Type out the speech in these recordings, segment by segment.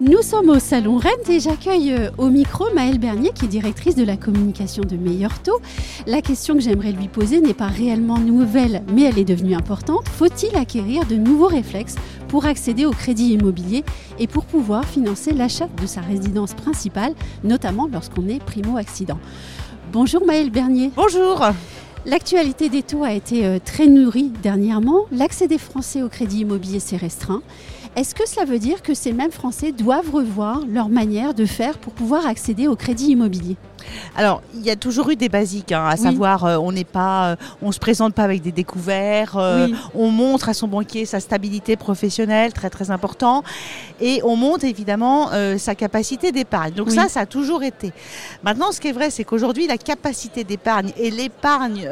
Nous sommes au Salon Rennes et j'accueille euh, au micro Maëlle Bernier qui est directrice de la communication de Meilleur Taux. La question que j'aimerais lui poser n'est pas réellement nouvelle mais elle est devenue importante. Faut-il acquérir de nouveaux réflexes pour accéder au crédit immobilier et pour pouvoir financer l'achat de sa résidence principale, notamment lorsqu'on est primo-accident? Bonjour Maëlle Bernier. Bonjour. L'actualité des taux a été euh, très nourrie dernièrement. L'accès des Français au crédit immobilier s'est restreint. Est-ce que cela veut dire que ces mêmes Français doivent revoir leur manière de faire pour pouvoir accéder au crédit immobilier? Alors, il y a toujours eu des basiques, hein, à savoir, euh, on n'est pas, euh, on se présente pas avec des découverts, euh, on montre à son banquier sa stabilité professionnelle, très très important, et on montre évidemment sa capacité d'épargne. Donc ça, ça a toujours été. Maintenant, ce qui est vrai, c'est qu'aujourd'hui, la capacité d'épargne et l'épargne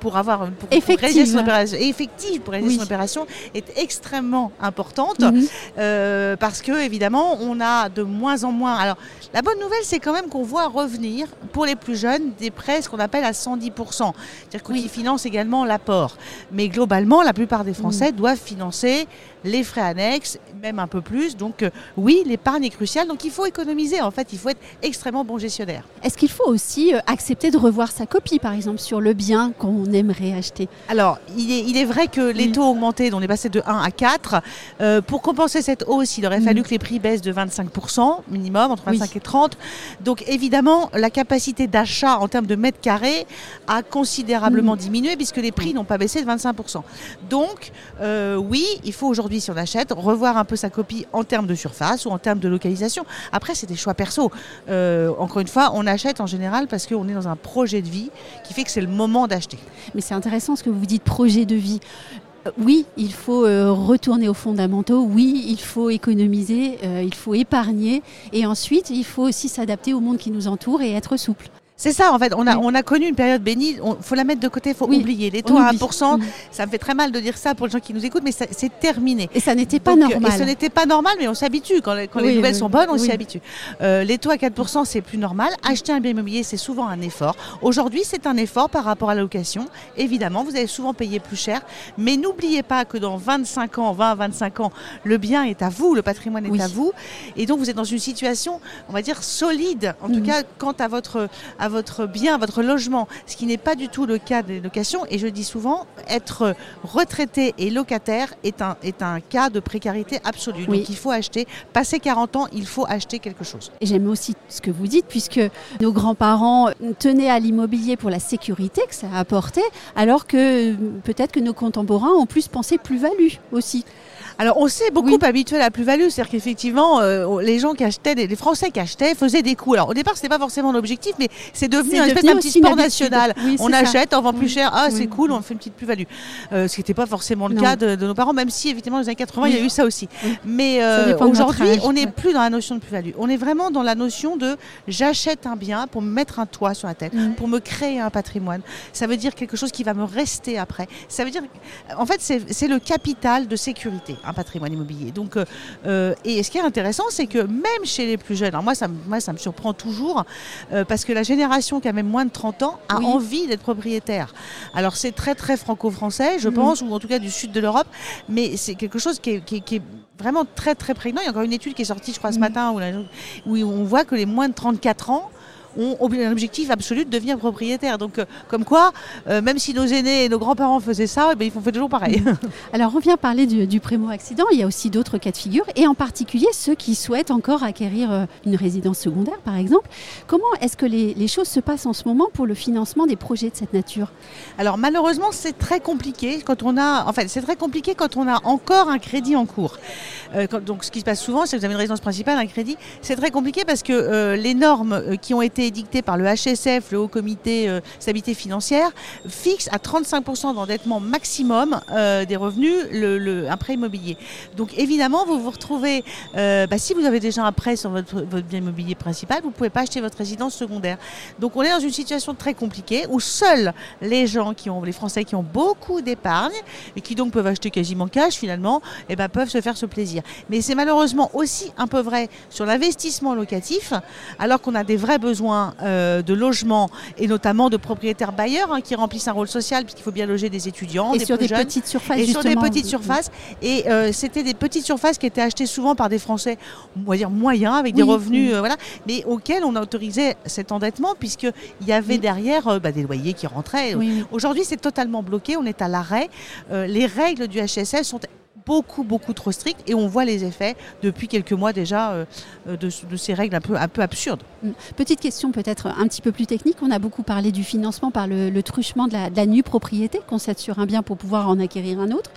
pour avoir pour, réaliser son opération, effective pour réaliser son opération est extrêmement importante mhm. parce que évidemment, on a de moins en moins. Alors, la bonne nouvelle, c'est quand même qu'on voit revenir pour les plus jeunes, des prêts, ce qu'on appelle à 110%. C'est-à-dire qu'ils financent également l'apport. Mais globalement, la plupart des Français mm. doivent financer les frais annexes, même un peu plus. Donc euh, oui, l'épargne est cruciale. Donc il faut économiser. En fait, il faut être extrêmement bon gestionnaire. Est-ce qu'il faut aussi euh, accepter de revoir sa copie, par exemple, sur le bien qu'on aimerait acheter? Alors, il est, vrai que les taux ont augmenté, on est passé de 1 à 4. Euh, pour compenser cette hausse, il aurait fallu mm. que les prix baissent de 25% minimum, entre 25 et 30. Donc évidemment, la capacité d'achat en termes de mètres carrés a considérablement mm. diminué puisque les prix n'ont pas baissé de 25%. Donc oui, il faut aujourd'hui si on achète, revoir un peu sa copie en termes de surface ou en termes de localisation. Après, c'est des choix perso. Euh, encore une fois, on achète en général parce qu'on est dans un projet de vie qui fait que c'est le moment d'acheter. Mais c'est intéressant ce que vous dites, projet de vie euh, oui, il faut euh, retourner aux fondamentaux, oui, il faut économiser, il faut épargner, et ensuite, il faut aussi s'adapter au monde qui nous entoure et être souple. C'est ça, en fait. On a, on a connu une période bénie. Il faut la mettre de côté, il faut oublier. Les taux à 1%, ça me fait très mal de dire ça pour les gens qui nous écoutent, mais c'est terminé. Et ça n'était pas normal. Et ce n'était pas normal, mais on s'habitue. Quand, quand les nouvelles sont bonnes, on s'y habitue. Euh, les taux à 4%, c'est plus normal. Acheter un bien immobilier, c'est souvent un effort. Aujourd'hui, c'est un effort par rapport à la location. Évidemment, vous allez souvent payer plus cher. Mais n'oubliez pas que dans 25 ans, 20, 25 ans, le bien est à vous, le patrimoine est à vous. Et donc, vous êtes dans une situation, on va dire, solide. En tout mm. cas, quant à votre, votre bien, votre logement, ce qui n'est pas du tout le cas des locations. Et je dis souvent, être retraité et locataire est un, est un cas de précarité absolue. Donc il faut acheter. Passé 40 ans, il faut acheter quelque chose. Et j'aime aussi ce que vous dites, puisque nos grands-parents tenaient à l'immobilier pour la sécurité que ça a apporté, alors que peut-être que nos contemporains ont plus pensé plus-value aussi. Alors on s'est beaucoup habitué à la plus-value, c'est-à-dire qu'effectivement euh, les gens qui achetaient, les Français qui achetaient faisaient des coups. Alors au départ c'était pas forcément l'objectif, mais c'est devenu un espèce petit sport national. on achète, on vend plus cher, ah c'est cool, on fait une petite plus-value. Euh, ce qui n'était pas forcément le cas de, nos parents, même si effectivement dans les années 80 il y a eu ça aussi. Mais euh, aujourd'hui on n'est plus dans la notion de plus-value. On est vraiment dans la notion de j'achète un bien pour me mettre un toit sur la tête, mm. pour me créer un patrimoine. Ça veut dire quelque chose qui va me rester après. Ça veut dire, en fait c'est le capital de sécurité un patrimoine immobilier. Donc, euh, euh, et ce qui est intéressant, c'est que même chez les plus jeunes, alors moi ça, moi, ça me surprend toujours, euh, parce que la génération qui a même moins de 30 ans a envie d'être propriétaire. Alors c'est très très franco-français, je mhm. pense, ou en tout cas du sud de l'Europe, mais c'est quelque chose qui est, vraiment très très prégnant. Il y a encore une étude qui est sortie, je crois, ce mhm. matin, où, où on voit que les moins de 34 ans ont un objectif absolu de devenir propriétaire. Donc, euh, comme quoi, euh, même si nos aînés et nos grands-parents faisaient ça, eh ben, ils font toujours pareil. Alors, on vient parler du, du primo-accident. Il y a aussi d'autres cas de figure, et en particulier ceux qui souhaitent encore acquérir euh, une résidence secondaire, par exemple. Comment est-ce que les, les, choses se passent en ce moment pour le financement des projets de cette nature? Alors, malheureusement, c'est très compliqué quand on a. En fait, c'est très compliqué quand on a encore un crédit en cours. donc, ce qui se passe souvent, c'est que vous avez une résidence principale, un crédit. C'est très compliqué parce que les normes qui ont été été édicté par le HSF, le Haut Comité euh, Stabilité Financière, fixe à 35% d'endettement maximum euh, des revenus le, un prêt immobilier. Donc évidemment, vous vous retrouvez, euh, bah, si vous avez déjà un prêt sur votre, bien immobilier principal, vous ne pouvez pas acheter votre résidence secondaire. Donc on est dans une situation très compliquée où seuls les gens qui ont, les Français qui ont beaucoup d'épargne et qui donc peuvent acheter quasiment cash finalement, eh ben, peuvent se faire ce plaisir. Mais c'est malheureusement aussi un peu vrai sur l'investissement locatif, alors qu'on a des vrais besoins euh, de logement et notamment de propriétaires bailleurs hein, qui remplissent un rôle social puisqu'il faut bien loger des étudiants, et des sur des petites surfaces et sur des petites surfaces. Et euh, c'était des petites surfaces qui étaient achetées souvent par des Français, on va dire moyens, avec des revenus, euh, voilà, mais auxquels on a autorisé cet endettement puisqu'il y avait derrière bah, des loyers qui rentraient. Aujourd'hui, c'est totalement bloqué, on est à l'arrêt. les règles du HSS sont beaucoup, beaucoup trop strict et on voit les effets depuis quelques mois déjà euh, de, ces règles un peu, un peu absurdes. Mm. Petite question peut-être un petit peu plus technique. On a beaucoup parlé du financement par le, truchement de la, de nue propriété qu'on cède sur un bien pour pouvoir en acquérir un autre.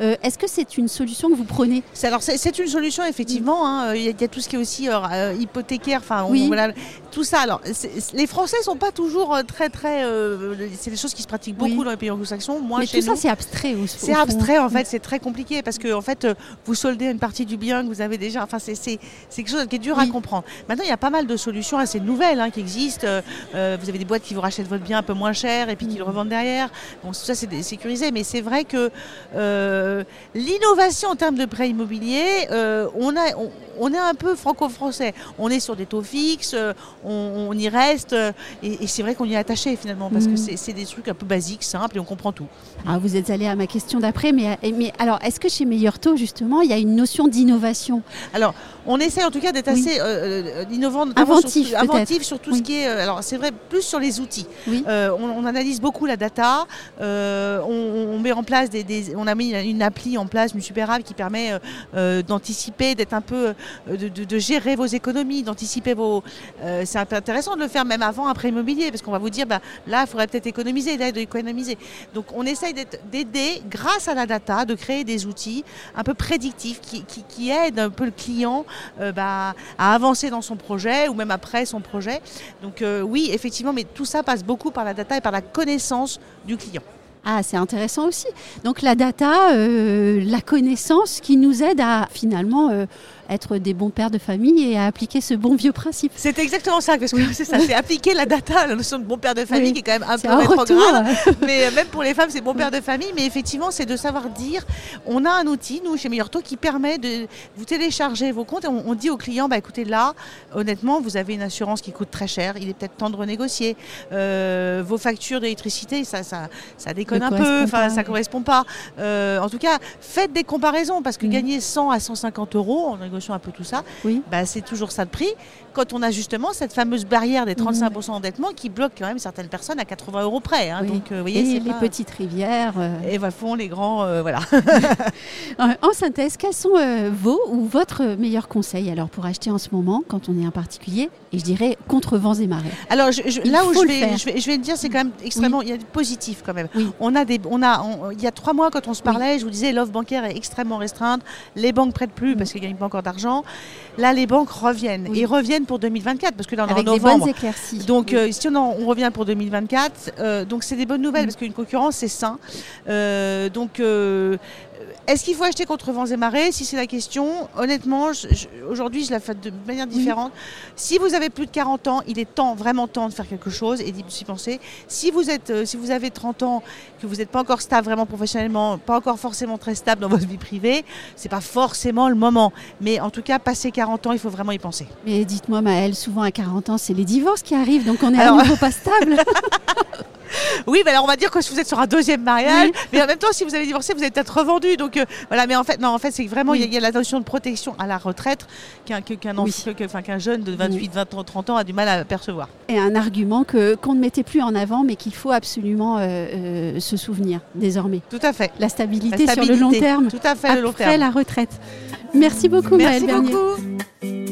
Euh, est-ce que c'est une solution que vous prenez? Alors c'est une solution effectivement. Hein. Il, y a, tout ce qui est aussi euh, hypothécaire. Enfin, voilà, tout ça. Alors les Français sont pas toujours très très. c'est des choses qui se pratiquent beaucoup dans les pays anglo-saxons. Moi, Mais tout ça c'est abstrait. C'est abstrait en fait. C'est très compliqué parce que en fait, euh, vous soldez une partie du bien que vous avez déjà. Enfin, c'est quelque chose qui est dur à comprendre. Maintenant, il y a pas mal de solutions assez nouvelles hein, qui existent. Euh, euh, vous avez des boîtes qui vous rachètent votre bien un peu moins cher et puis qui le mm. revendent derrière. Bon, tout ça, c'est sécurisé, mais c'est vrai que l'innovation en termes de prêt immobilier, on a, on est un peu franco-français. On est sur des taux fixes, euh, on, y reste, euh, et, c'est vrai qu'on y est attaché finalement, parce que mm. c'est des trucs un peu basiques, simples, et on comprend tout. Ah, vous êtes allé à ma question d'après, mais, mais alors, est-ce que chez Meilleur Taux, justement, il y a une notion d'innovation? Alors, on essaie en tout cas d'être assez euh, innovant, inventif, sur, inventif sur tout ce qui est. alors, c'est vrai, plus sur les outils. On, analyse beaucoup la data, on, met en place des, On a mis une appli en place, une super app qui permet d'anticiper, d'être un peu euh, de, gérer vos économies, d'anticiper vos. Euh, c'est intéressant de le faire même avant prêt immobilier, parce qu'on va vous dire, bah, là, il faudrait peut-être économiser, d'aide économiser. Donc, on essaye d'aider, grâce à la data, de créer des outils un peu prédictifs qui, aident un peu le client euh, bah, à avancer dans son projet ou même après son projet. Donc, oui, effectivement, mais tout ça passe beaucoup par la data et par la connaissance du client. Ah, c'est intéressant aussi. Donc la data, la connaissance qui nous aide à finalement être des bons pères de famille et à appliquer ce bon vieux principe. C'est exactement ça, parce que c'est ça, c'est appliquer la data, la notion de bon père de famille qui est quand même un peu rétrograde. mais euh, même pour les femmes, c'est bon père de famille. Mais effectivement, c'est de savoir dire, on a un outil, nous, chez Meilleur Taux, qui permet de vous télécharger vos comptes et on, dit au client, bah écoutez, là, honnêtement, vous avez une assurance qui coûte très cher, il est peut-être temps de renégocier. Euh, vos factures d'électricité, ça, ça, ça déconne un peu, enfin, ça correspond pas. Euh, en tout cas, faites des comparaisons parce que mm. gagner 100 à 150 euros en un peu tout ça, oui. bah, c'est toujours ça de prix. Quand on a justement cette fameuse barrière des 35% mhm. d'endettement qui bloque quand même certaines personnes à 80 euros près. Hein. Donc, euh, vous voyez, et les petites rivières. Euh. Et va fond, les grands, euh, voilà. en synthèse, quels sont vos ou votre meilleur conseil alors pour acheter en ce moment quand on est un particulier et je dirais contre vents et marées? Alors là où je vais, je vais, je, dire, c'est quand même extrêmement, il y a du positif quand même. On a des, on a, il y a trois mois quand on se parlait, je vous disais l'offre bancaire est extrêmement restreinte, les banques prêtent plus parce qu'ils gagnent pas encore d'argent. Là, les banques reviennent et reviennent pour 2024 parce que là, on est en novembre. Donc, euh, si on, on, revient pour 2024, euh, donc c'est des bonnes nouvelles mm. parce qu'une concurrence, c'est sain. Euh, donc, est-ce qu'il faut acheter contre vents et marées Si c'est la question, honnêtement, aujourd'hui, je la fais de manière différente. Si vous avez plus de 40 ans, il est temps, vraiment temps de faire quelque chose et d'y penser. Si vous, êtes, euh, si vous avez 30 ans, que vous n'êtes pas encore stable vraiment professionnellement, pas encore forcément très stable dans votre vie privée, c'est pas forcément le moment. Mais en tout cas, passer 40 ans, il faut vraiment y penser. Mais dites-moi, Maëlle, souvent à 40 ans, c'est les divorces qui arrivent, donc on est à nouveau pas stable. oui, mais alors on va dire que si vous êtes sur un deuxième mariage, mais en même temps, si vous avez divorcé, vous êtes peut-être revendu. Donc euh, voilà, mais en fait, non, en fait, c'est vraiment, il y, a la notion de protection à la retraite qu'un qu'un jeune de 28, 20, 30 ans a du mal à percevoir. Et un argument qu'on ne mettait plus en avant, mais qu'il faut absolument euh, euh, se souvenir désormais. Tout à fait. La stabilité, sur le long terme. Tout à fait, le long terme. Après la retraite. Merci beaucoup, Merci beaucoup.